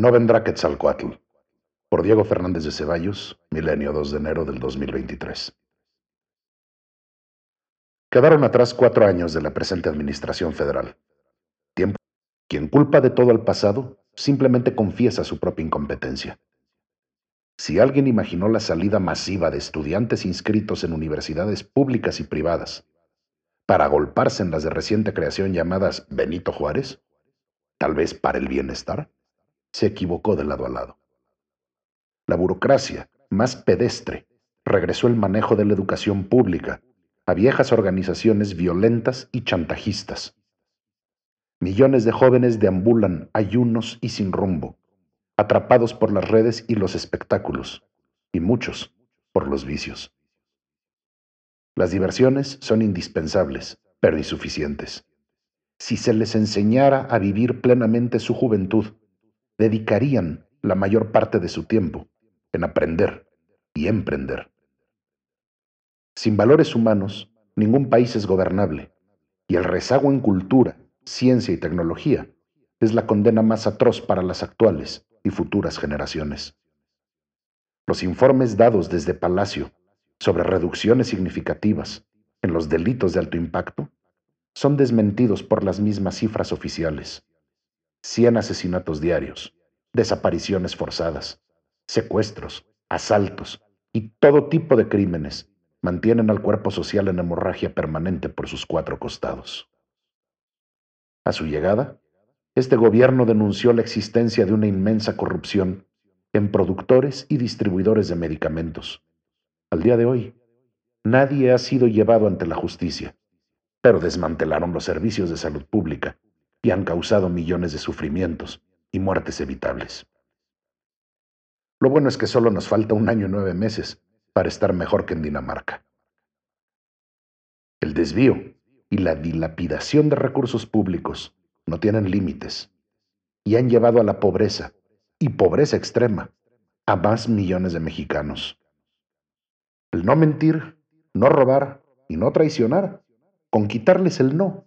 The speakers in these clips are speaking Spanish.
No vendrá Quetzalcoatl. Por Diego Fernández de Ceballos, milenio 2 de enero del 2023. Quedaron atrás cuatro años de la presente administración federal. Tiempo. Quien culpa de todo al pasado simplemente confiesa su propia incompetencia. Si alguien imaginó la salida masiva de estudiantes inscritos en universidades públicas y privadas para agolparse en las de reciente creación llamadas Benito Juárez, tal vez para el bienestar, se equivocó de lado a lado. La burocracia, más pedestre, regresó el manejo de la educación pública a viejas organizaciones violentas y chantajistas. Millones de jóvenes deambulan ayunos y sin rumbo, atrapados por las redes y los espectáculos, y muchos por los vicios. Las diversiones son indispensables, pero insuficientes. Si se les enseñara a vivir plenamente su juventud, dedicarían la mayor parte de su tiempo en aprender y emprender. Sin valores humanos, ningún país es gobernable, y el rezago en cultura, ciencia y tecnología es la condena más atroz para las actuales y futuras generaciones. Los informes dados desde Palacio sobre reducciones significativas en los delitos de alto impacto son desmentidos por las mismas cifras oficiales. 100 asesinatos diarios, desapariciones forzadas, secuestros, asaltos y todo tipo de crímenes mantienen al cuerpo social en hemorragia permanente por sus cuatro costados. A su llegada, este gobierno denunció la existencia de una inmensa corrupción en productores y distribuidores de medicamentos. Al día de hoy, nadie ha sido llevado ante la justicia, pero desmantelaron los servicios de salud pública y han causado millones de sufrimientos y muertes evitables. Lo bueno es que solo nos falta un año y nueve meses para estar mejor que en Dinamarca. El desvío y la dilapidación de recursos públicos no tienen límites y han llevado a la pobreza, y pobreza extrema, a más millones de mexicanos. El no mentir, no robar y no traicionar, con quitarles el no,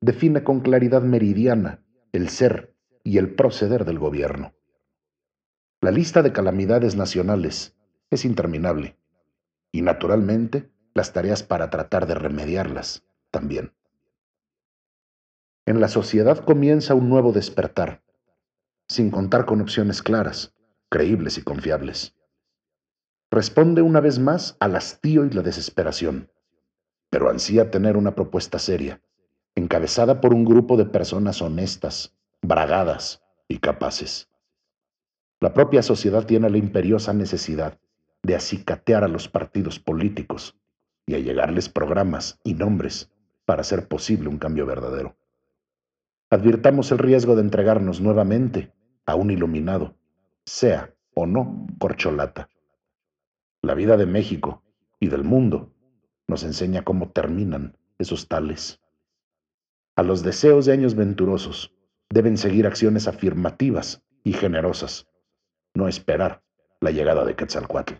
define con claridad meridiana el ser y el proceder del gobierno. La lista de calamidades nacionales es interminable y naturalmente las tareas para tratar de remediarlas también. En la sociedad comienza un nuevo despertar, sin contar con opciones claras, creíbles y confiables. Responde una vez más al hastío y la desesperación, pero ansía tener una propuesta seria, encabezada por un grupo de personas honestas, bragadas y capaces. La propia sociedad tiene la imperiosa necesidad de acicatear a los partidos políticos y a llegarles programas y nombres para hacer posible un cambio verdadero. Advirtamos el riesgo de entregarnos nuevamente a un iluminado, sea o no corcholata. La vida de México y del mundo nos enseña cómo terminan esos tales. A los deseos de años venturosos deben seguir acciones afirmativas y generosas, no esperar la llegada de Quetzalcoatl.